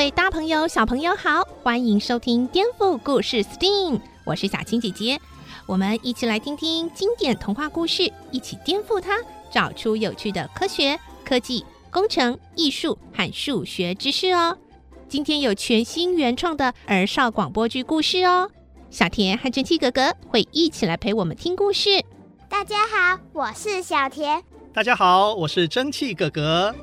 位大朋友、小朋友好，欢迎收听《颠覆故事 STEAM》，我是小青姐姐。我们一起来听听经典童话故事，一起颠覆它，找出有趣的科学、科技、工程、艺术和数学知识哦。今天有全新原创的儿少广播剧故事哦。小田和蒸汽哥哥会一起来陪我们听故事。大家好，我是小田。大家好，我是蒸汽哥哥。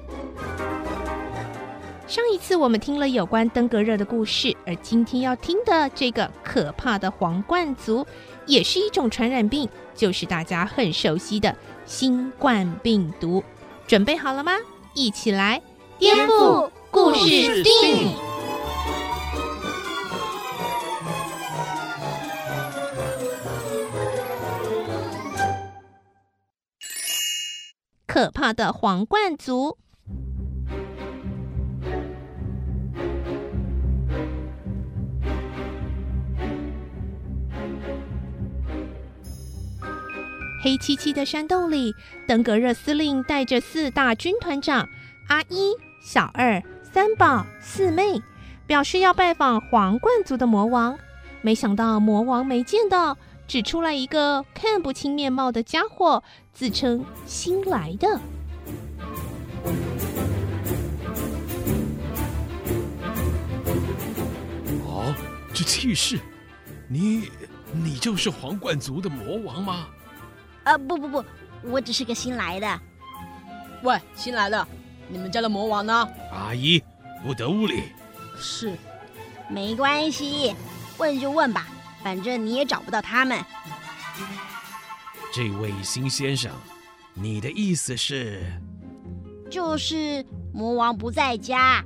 上一次我们听了有关登革热的故事，而今天要听的这个可怕的皇冠族，也是一种传染病，就是大家很熟悉的新冠病毒。准备好了吗？一起来颠覆故事 STEAM。可怕的皇冠族。黑漆漆的山洞里，登革热司令带着四大军团长阿一、小二、三宝、四妹，表示要拜访皇冠族的魔王。没想到魔王没见到，只出来一个看不清面貌的家伙，自称新来的。哦，这气势，你你就是皇冠族的魔王吗？啊不不不，我只是个新来的。喂，新来的，你们家的魔王呢？阿姨，不得无礼。是，没关系，问就问吧，反正你也找不到他们。这位新先生，你的意思是？就是魔王不在家，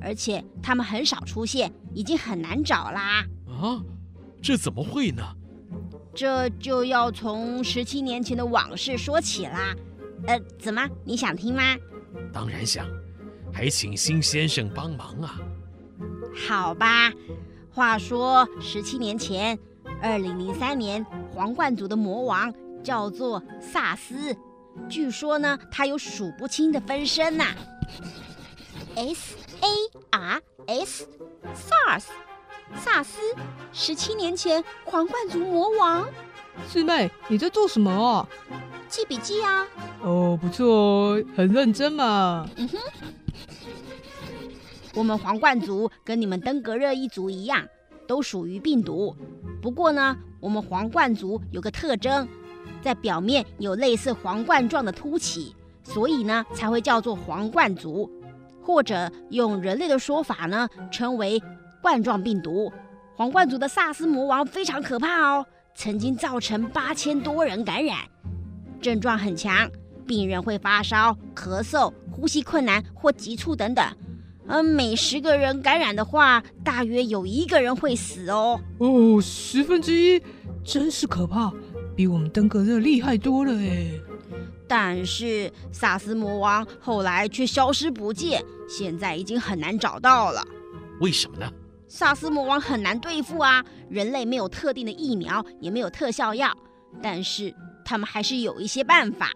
而且他们很少出现，已经很难找啦。啊，这怎么会呢？这就要从十七年前的往事说起啦。呃，怎么你想听吗？当然想，还请新先生帮忙啊。好吧，话说十七年前，二零零三年，皇冠族的魔王叫做萨斯，据说呢，他有数不清的分身呐、啊。S A R S，SARS。萨斯，十七年前皇冠族魔王。四妹，你在做什么啊？记笔记啊。哦，不错哦，很认真嘛。嗯哼。我们皇冠族跟你们登革热一族一样，都属于病毒。不过呢，我们皇冠族有个特征，在表面有类似皇冠状的凸起，所以呢才会叫做皇冠族，或者用人类的说法呢，称为。冠状病毒，皇冠族的萨斯魔王非常可怕哦，曾经造成八千多人感染，症状很强，病人会发烧、咳嗽、呼吸困难或急促等等。嗯，每十个人感染的话，大约有一个人会死哦。哦，十分之一，真是可怕，比我们登革热厉害多了哎。但是萨斯魔王后来却消失不见，现在已经很难找到了。为什么呢？萨斯魔王很难对付啊！人类没有特定的疫苗，也没有特效药，但是他们还是有一些办法。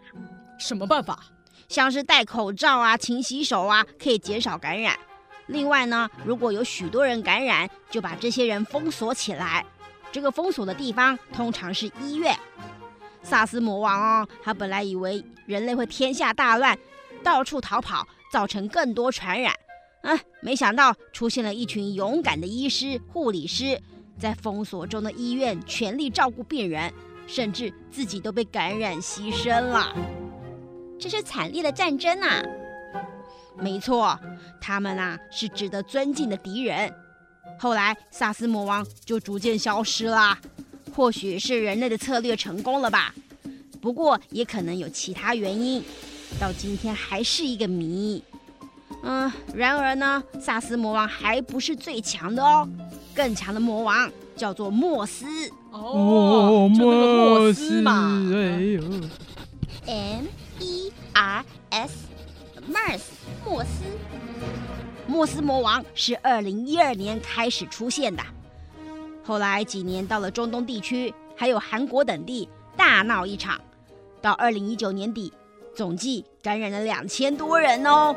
什么办法？像是戴口罩啊、勤洗手啊，可以减少感染。另外呢，如果有许多人感染，就把这些人封锁起来。这个封锁的地方通常是医院。萨斯魔王哦，他本来以为人类会天下大乱，到处逃跑，造成更多传染。啊！没想到出现了一群勇敢的医师、护理师，在封锁中的医院全力照顾病人，甚至自己都被感染牺牲了。这是惨烈的战争啊！没错，他们啊是值得尊敬的敌人。后来萨斯魔王就逐渐消失了，或许是人类的策略成功了吧？不过也可能有其他原因，到今天还是一个谜。嗯，然而呢，萨斯魔王还不是最强的哦，更强的魔王叫做莫斯。哦，就那个莫斯嘛。哎呦，M E R S，Mars，莫斯。莫斯魔王是二零一二年开始出现的，后来几年到了中东地区，还有韩国等地大闹一场，到二零一九年底，总计感染了两千多人哦。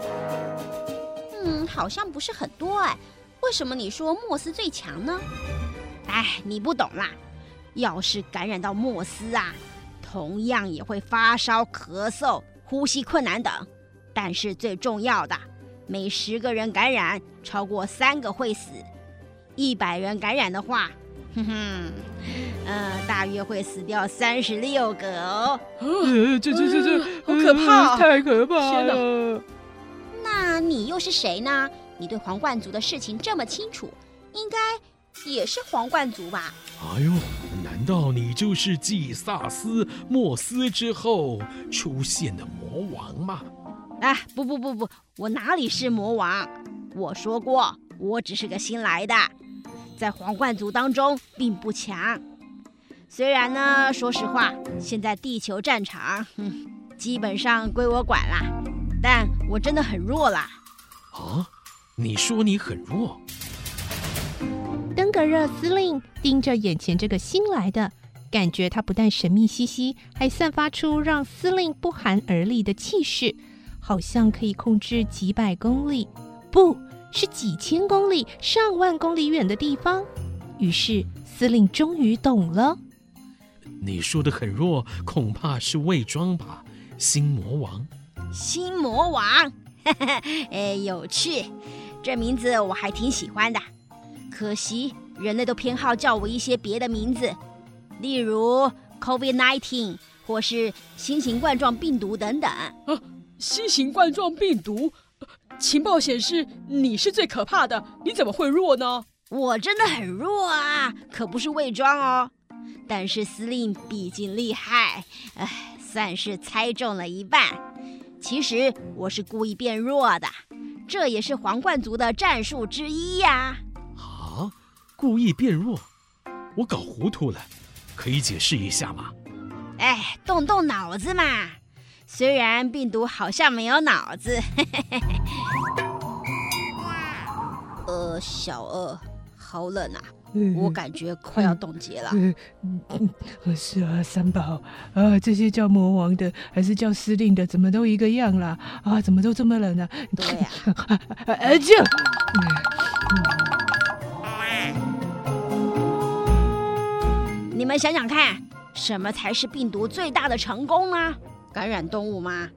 嗯，好像不是很多哎，为什么你说莫斯最强呢？哎，你不懂啦，要是感染到莫斯啊，同样也会发烧、咳嗽、呼吸困难等，但是最重要的。每十个人感染，超过三个会死；一百人感染的话，哼哼，呃，大约会死掉三十六个哦。这这这这，好可怕，太可怕了！那你又是谁呢？你对皇冠族的事情这么清楚，应该也是皇冠族吧？哎呦，难道你就是继萨斯、莫斯之后出现的魔王吗？哎，不不不不，我哪里是魔王？我说过，我只是个新来的，在皇冠族当中并不强。虽然呢，说实话，现在地球战场，哼，基本上归我管啦，但我真的很弱啦。啊？你说你很弱？登革热司令盯着眼前这个新来的，感觉他不但神秘兮兮，还散发出让司令不寒而栗的气势。好像可以控制几百公里，不是几千公里、上万公里远的地方。于是司令终于懂了。你说的很弱，恐怕是伪装吧？新魔王，新魔王，哎，有趣，这名字我还挺喜欢的。可惜人类都偏好叫我一些别的名字，例如 COVID-19 或是新型冠状病毒等等。啊新型冠状病毒，情报显示你是最可怕的，你怎么会弱呢？我真的很弱啊，可不是伪装哦。但是司令毕竟厉害，哎，算是猜中了一半。其实我是故意变弱的，这也是皇冠族的战术之一呀。啊，故意变弱？我搞糊涂了，可以解释一下吗？哎，动动脑子嘛。虽然病毒好像没有脑子，呃，小二，好冷啊，我感觉快要冻结了。嗯嗯嗯、是啊，三宝啊，这些叫魔王的还是叫司令的，怎么都一个样啦？啊，怎么都这么冷呢、啊？对呀、啊，哎这、嗯，你们想想看，什么才是病毒最大的成功呢？感染动物吗？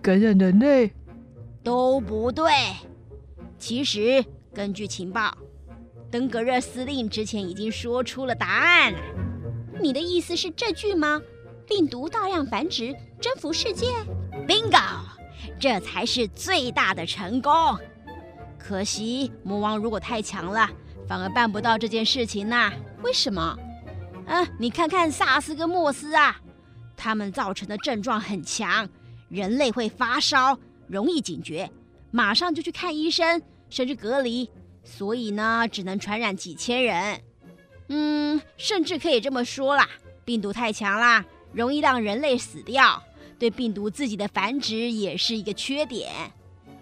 感染人类？都不对。其实根据情报，登革热司令之前已经说出了答案。你的意思是这句吗？病毒大量繁殖，征服世界？Bingo！这才是最大的成功。可惜魔王如果太强了，反而办不到这件事情呢。为什么？啊，你看看萨斯跟莫斯啊。他们造成的症状很强，人类会发烧，容易警觉，马上就去看医生，甚至隔离。所以呢，只能传染几千人。嗯，甚至可以这么说啦，病毒太强啦，容易让人类死掉，对病毒自己的繁殖也是一个缺点。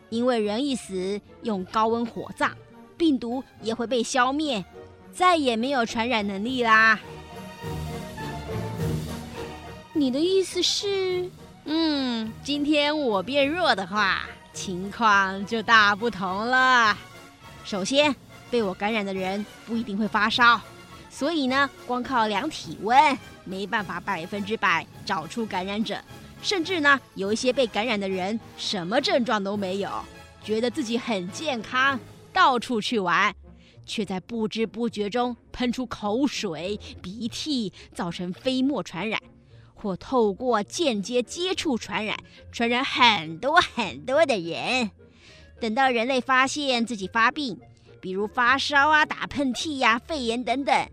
因为人一死，用高温火葬，病毒也会被消灭，再也没有传染能力啦。你的意思是，嗯，今天我变弱的话，情况就大不同了。首先，被我感染的人不一定会发烧，所以呢，光靠量体温没办法百分之百找出感染者。甚至呢，有一些被感染的人什么症状都没有，觉得自己很健康，到处去玩，却在不知不觉中喷出口水、鼻涕，造成飞沫传染。或透过间接接触传染，传染很多很多的人。等到人类发现自己发病，比如发烧啊、打喷嚏呀、肺炎等等，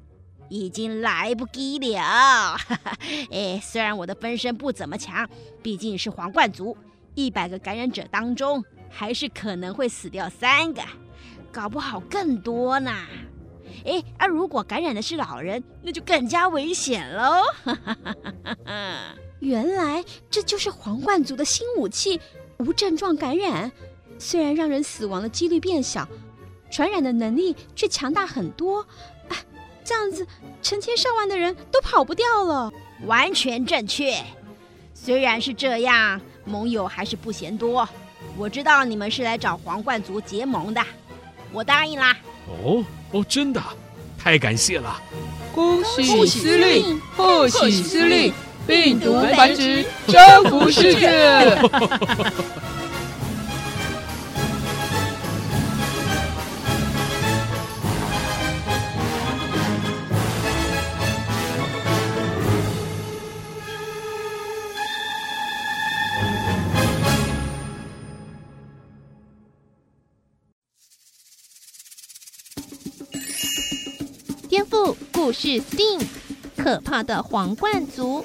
已经来不及了。哎，虽然我的分身不怎么强，毕竟是皇冠族，一百个感染者当中还是可能会死掉三个，搞不好更多呢。哎，而、啊、如果感染的是老人，那就更加危险喽。原来这就是皇冠族的新武器——无症状感染。虽然让人死亡的几率变小，传染的能力却强大很多。哎，这样子，成千上万的人都跑不掉了。完全正确。虽然是这样，盟友还是不嫌多。我知道你们是来找皇冠族结盟的，我答应啦。哦哦，真的，太感谢了！恭喜司令，贺喜司令，病毒繁殖，征服世界。覆故事 STEAM，可怕的皇冠族。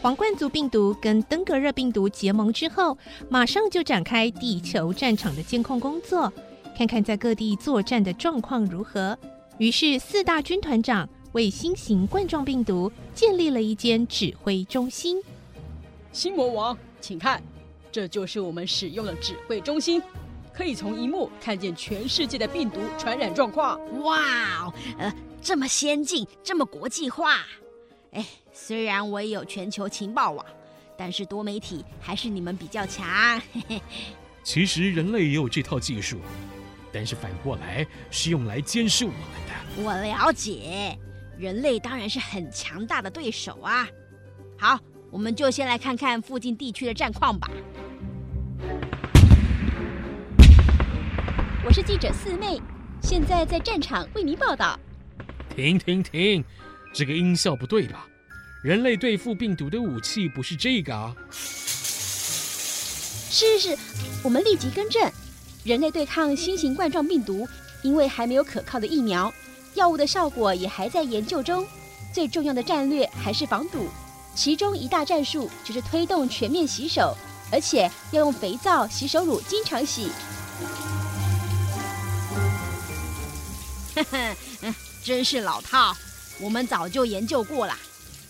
皇冠族病毒跟登革热病毒结盟之后，马上就展开地球战场的监控工作，看看在各地作战的状况如何。于是四大军团长为新型冠状病毒建立了一间指挥中心。新魔王，请看，这就是我们使用的指挥中心。可以从荧幕看见全世界的病毒传染状况。哇，呃，这么先进，这么国际化。哎，虽然我也有全球情报网，但是多媒体还是你们比较强。嘿嘿。其实人类也有这套技术，但是反过来是用来监视我们的。我了解，人类当然是很强大的对手啊。好，我们就先来看看附近地区的战况吧。我是记者四妹，现在在战场为您报道。停停停，这个音效不对吧？人类对付病毒的武器不是这个啊！是是，我们立即更正。人类对抗新型冠状病毒，因为还没有可靠的疫苗，药物的效果也还在研究中。最重要的战略还是防堵，其中一大战术就是推动全面洗手，而且要用肥皂、洗手乳经常洗。哼哼，真是老套，我们早就研究过了。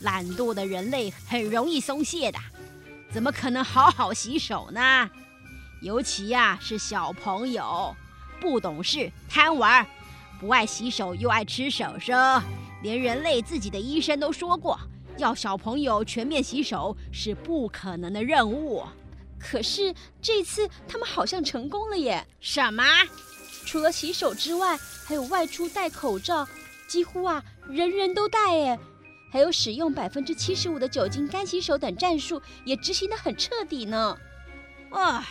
懒惰的人类很容易松懈的，怎么可能好好洗手呢？尤其呀、啊，是小朋友，不懂事、贪玩，不爱洗手又爱吃手手，连人类自己的医生都说过，要小朋友全面洗手是不可能的任务。可是这次他们好像成功了耶！什么？除了洗手之外，还有外出戴口罩，几乎啊人人都戴耶。还有使用百分之七十五的酒精干洗手等战术，也执行得很彻底呢。哇，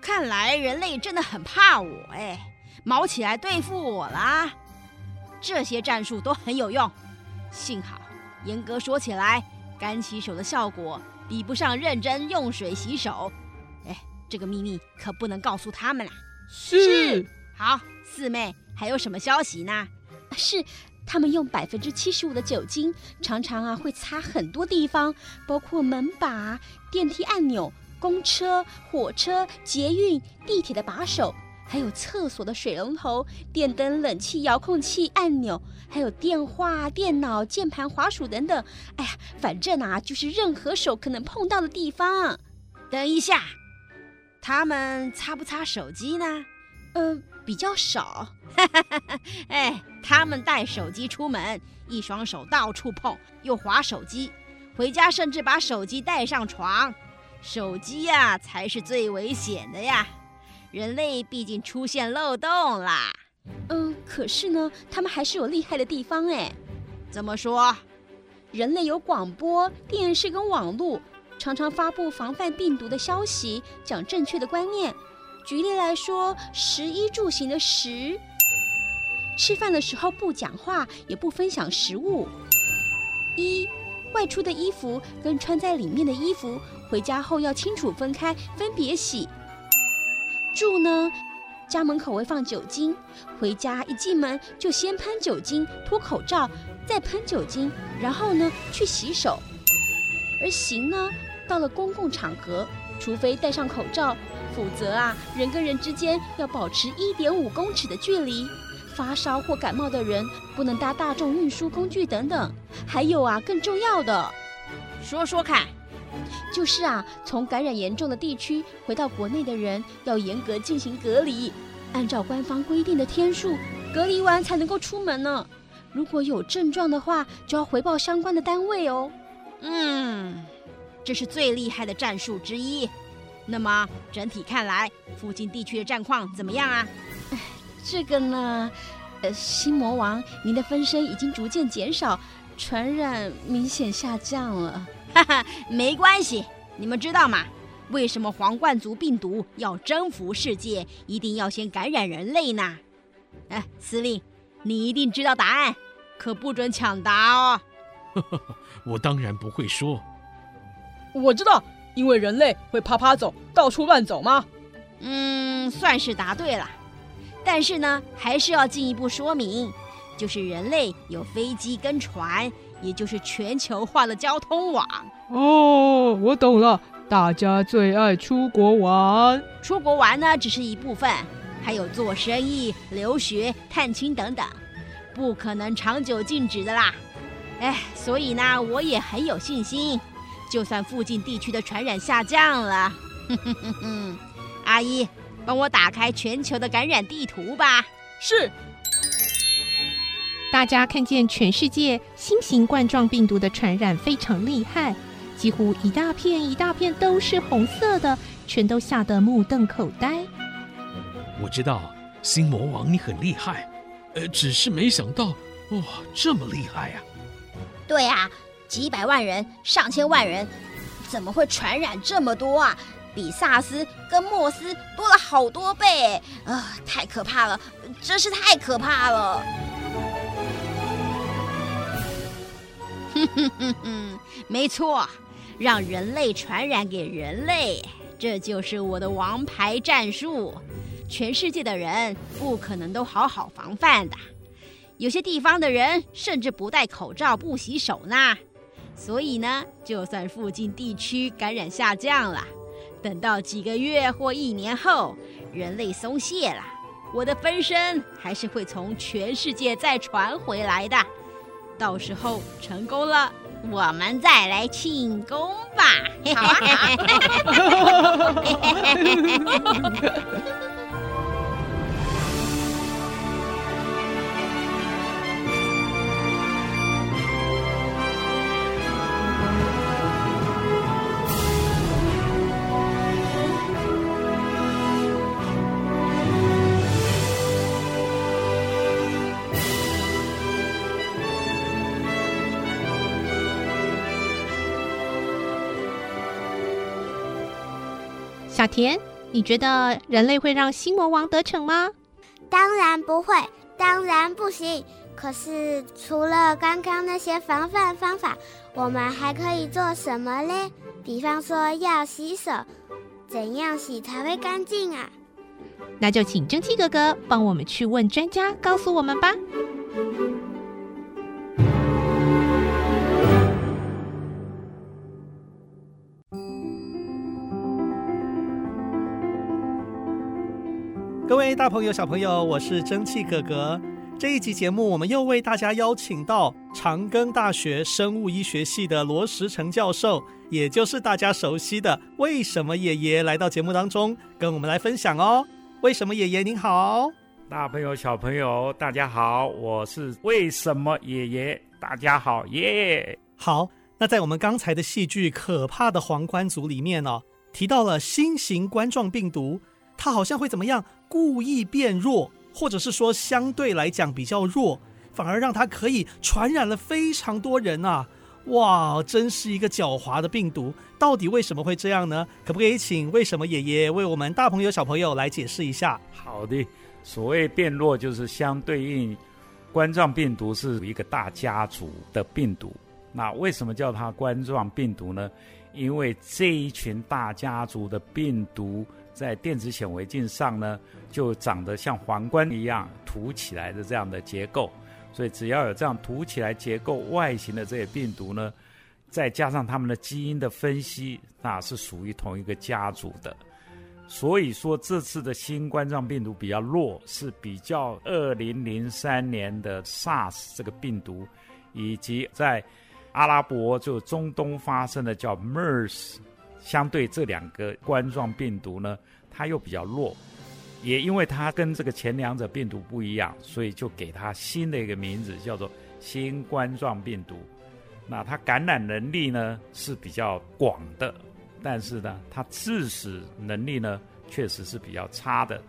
看来人类真的很怕我哎，毛起来对付我啦！这些战术都很有用，幸好严格说起来，干洗手的效果比不上认真用水洗手。哎，这个秘密可不能告诉他们啦。是。是好，四妹，还有什么消息呢？是，他们用百分之七十五的酒精，常常啊会擦很多地方，包括门把、电梯按钮、公车、火车、捷运、地铁的把手，还有厕所的水龙头、电灯、冷气遥控器按钮，还有电话、电脑、键盘、滑鼠等等。哎呀，反正啊，就是任何手可能碰到的地方。等一下，他们擦不擦手机呢？呃，比较少。哎，他们带手机出门，一双手到处碰，又划手机，回家甚至把手机带上床。手机呀，才是最危险的呀！人类毕竟出现漏洞啦。嗯，可是呢，他们还是有厉害的地方哎。怎么说？人类有广播电视跟网络，常常发布防范病毒的消息，讲正确的观念。举例来说，食衣住行的食，吃饭的时候不讲话，也不分享食物。衣，外出的衣服跟穿在里面的衣服，回家后要清楚分开，分别洗。住呢，家门口会放酒精，回家一进门就先喷酒精，脱口罩，再喷酒精，然后呢去洗手。而行呢，到了公共场合。除非戴上口罩，否则啊，人跟人之间要保持一点五公尺的距离。发烧或感冒的人不能搭大众运输工具等等。还有啊，更重要的，说说看，就是啊，从感染严重的地区回到国内的人要严格进行隔离，按照官方规定的天数隔离完才能够出门呢。如果有症状的话，就要回报相关的单位哦。嗯，这是最厉害的战术之一。那么整体看来，附近地区的战况怎么样啊？这个呢，呃，新魔王，您的分身已经逐渐减少，传染明显下降了。哈哈，没关系。你们知道吗？为什么皇冠族病毒要征服世界，一定要先感染人类呢？哎，司令，你一定知道答案，可不准抢答哦。我当然不会说。我知道，因为人类会趴趴走，到处乱走吗？嗯，算是答对了。但是呢，还是要进一步说明，就是人类有飞机跟船，也就是全球化的交通网。哦，我懂了，大家最爱出国玩。出国玩呢，只是一部分，还有做生意、留学、探亲等等，不可能长久禁止的啦。哎，所以呢，我也很有信心，就算附近地区的传染下降了，哼哼哼哼，阿姨。帮我打开全球的感染地图吧。是。大家看见全世界新型冠状病毒的传染非常厉害，几乎一大片一大片都是红色的，全都吓得目瞪口呆。我知道新魔王你很厉害，呃，只是没想到哇，这么厉害呀！对啊，几百万人、上千万人，怎么会传染这么多啊？比萨斯跟莫斯多了好多倍，啊、太可怕了，真是太可怕了！哼哼哼哼，没错，让人类传染给人类，这就是我的王牌战术。全世界的人不可能都好好防范的，有些地方的人甚至不戴口罩、不洗手呢。所以呢，就算附近地区感染下降了。等到几个月或一年后，人类松懈了，我的分身还是会从全世界再传回来的。到时候成功了，我们再来庆功吧！好啊，小田，你觉得人类会让新魔王得逞吗？当然不会，当然不行。可是除了刚刚那些防范方法，我们还可以做什么嘞？比方说要洗手，怎样洗才会干净啊？那就请蒸汽哥哥帮我们去问专家，告诉我们吧。各位大朋友、小朋友，我是蒸汽哥哥。这一集节目，我们又为大家邀请到长庚大学生物医学系的罗时成教授，也就是大家熟悉的“为什么爷爷”来到节目当中，跟我们来分享哦。为什么爷爷您好？大朋友、小朋友，大家好，我是为什么爷爷，大家好耶。好，那在我们刚才的戏剧《可怕的皇冠族》里面哦，提到了新型冠状病毒。它好像会怎么样？故意变弱，或者是说相对来讲比较弱，反而让它可以传染了非常多人啊！哇，真是一个狡猾的病毒。到底为什么会这样呢？可不可以请为什么爷爷为我们大朋友小朋友来解释一下？好的，所谓变弱就是相对应冠状病毒是一个大家族的病毒。那为什么叫它冠状病毒呢？因为这一群大家族的病毒。在电子显微镜上呢，就长得像皇冠一样凸起来的这样的结构，所以只要有这样凸起来结构外形的这些病毒呢，再加上他们的基因的分析，那是属于同一个家族的。所以说，这次的新冠状病毒比较弱，是比较二零零三年的 SARS 这个病毒，以及在阿拉伯就中东发生的叫 MERS，相对这两个冠状病毒呢，它又比较弱。也因为它跟这个前两者病毒不一样，所以就给它新的一个名字，叫做新冠状病毒。那它感染能力呢是比较广的。但是呢，它致死能力呢，确实是比较差的。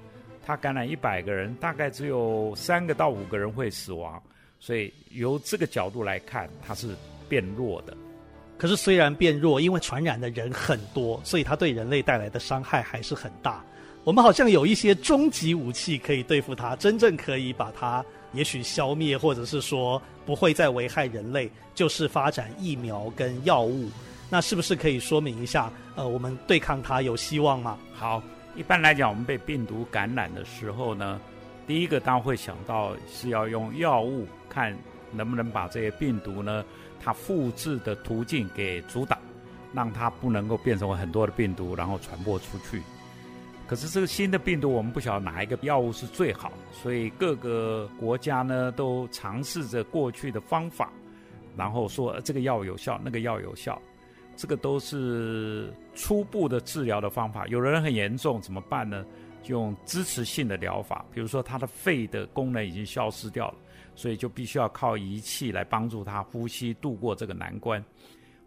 它感染一百个人，大概只有三个到五个人会死亡。所以由这个角度来看，它是变弱的。可是虽然变弱，因为传染的人很多，所以它对人类带来的伤害还是很大。我们好像有一些终极武器可以对付它，真正可以把它也许消灭，或者是说不会再危害人类，就是发展疫苗跟药物。那是不是可以说明一下？呃，我们对抗它有希望吗？好，一般来讲，我们被病毒感染的时候呢，第一个当然会想到是要用药物，看能不能把这些病毒呢，它复制的途径给阻挡，让它不能够变成很多的病毒，然后传播出去。可是这个新的病毒，我们不晓得哪一个药物是最好，所以各个国家呢都尝试着过去的方法，然后说这个药有效，那个药有效。这个都是初步的治疗的方法。有的人很严重怎么办呢？就用支持性的疗法，比如说他的肺的功能已经消失掉了，所以就必须要靠仪器来帮助他呼吸度过这个难关。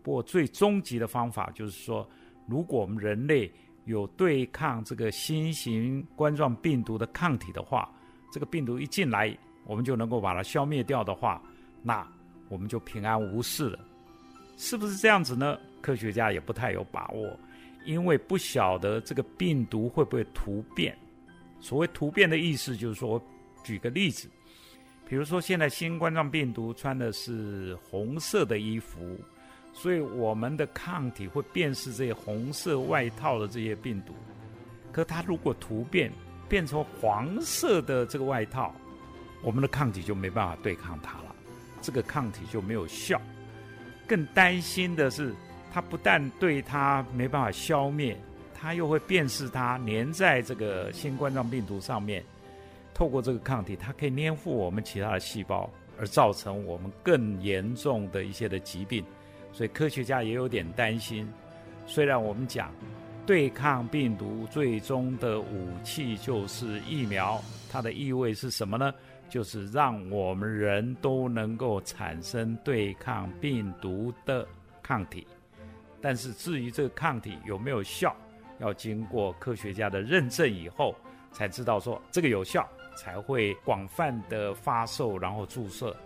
不过最终极的方法就是说，如果我们人类有对抗这个新型冠状病毒的抗体的话，这个病毒一进来，我们就能够把它消灭掉的话，那我们就平安无事了。是不是这样子呢？科学家也不太有把握，因为不晓得这个病毒会不会突变。所谓突变的意思就是说，举个例子，比如说现在新冠状病毒穿的是红色的衣服，所以我们的抗体会辨识这些红色外套的这些病毒。可它如果突变变成黄色的这个外套，我们的抗体就没办法对抗它了，这个抗体就没有效。更担心的是，它不但对它没办法消灭，它又会辨识它粘在这个新冠状病毒上面，透过这个抗体，它可以黏附我们其他的细胞，而造成我们更严重的一些的疾病。所以科学家也有点担心。虽然我们讲对抗病毒最终的武器就是疫苗，它的意味是什么呢？就是让我们人都能够产生对抗病毒的抗体，但是至于这个抗体有没有效，要经过科学家的认证以后，才知道说这个有效，才会广泛的发售，然后注射，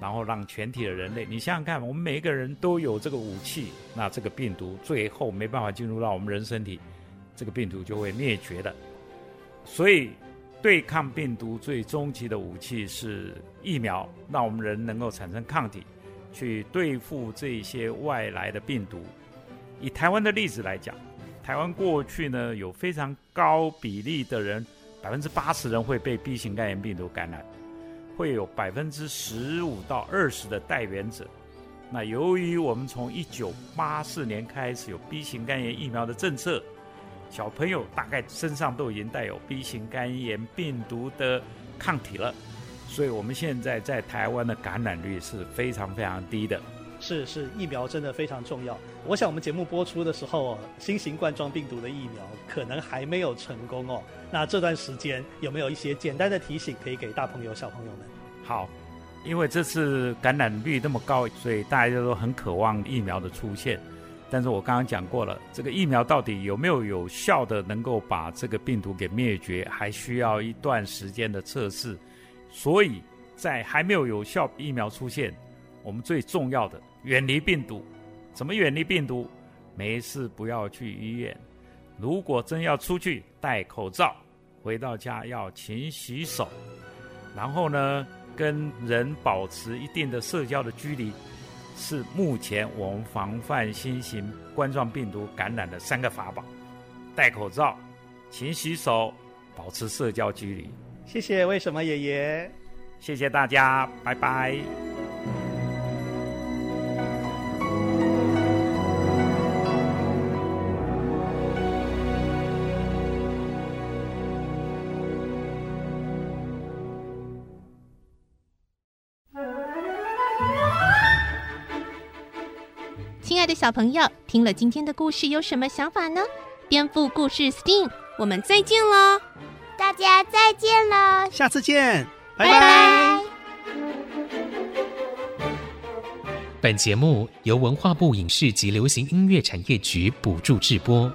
然后让全体的人类，你想想看，我们每一个人都有这个武器，那这个病毒最后没办法进入到我们人身体，这个病毒就会灭绝的，所以。对抗病毒最终极的武器是疫苗，让我们人能够产生抗体，去对付这些外来的病毒。以台湾的例子来讲，台湾过去呢有非常高比例的人，百分之八十人会被 B 型肝炎病毒感染，会有百分之十五到二十的带原者。那由于我们从一九八四年开始有 B 型肝炎疫苗的政策。小朋友大概身上都已经带有 B 型肝炎病毒的抗体了，所以我们现在在台湾的感染率是非常非常低的。是是，疫苗真的非常重要。我想我们节目播出的时候，新型冠状病毒的疫苗可能还没有成功哦。那这段时间有没有一些简单的提醒可以给大朋友小朋友们？好，因为这次感染率那么高，所以大家都很渴望疫苗的出现。但是我刚刚讲过了，这个疫苗到底有没有有效的能够把这个病毒给灭绝，还需要一段时间的测试。所以在还没有有效疫苗出现，我们最重要的远离病毒。怎么远离病毒？没事不要去医院。如果真要出去，戴口罩。回到家要勤洗手。然后呢，跟人保持一定的社交的距离。是目前我们防范新型冠状病毒感染的三个法宝：戴口罩、勤洗手、保持社交距离。谢谢，为什么爷爷？谢谢大家，拜拜。爱的小朋友，听了今天的故事有什么想法呢？颠覆故事 STEAM，我们再见喽！大家再见喽！下次见，拜拜拜。本节目由文化部影视及流行音乐产业局补助制播。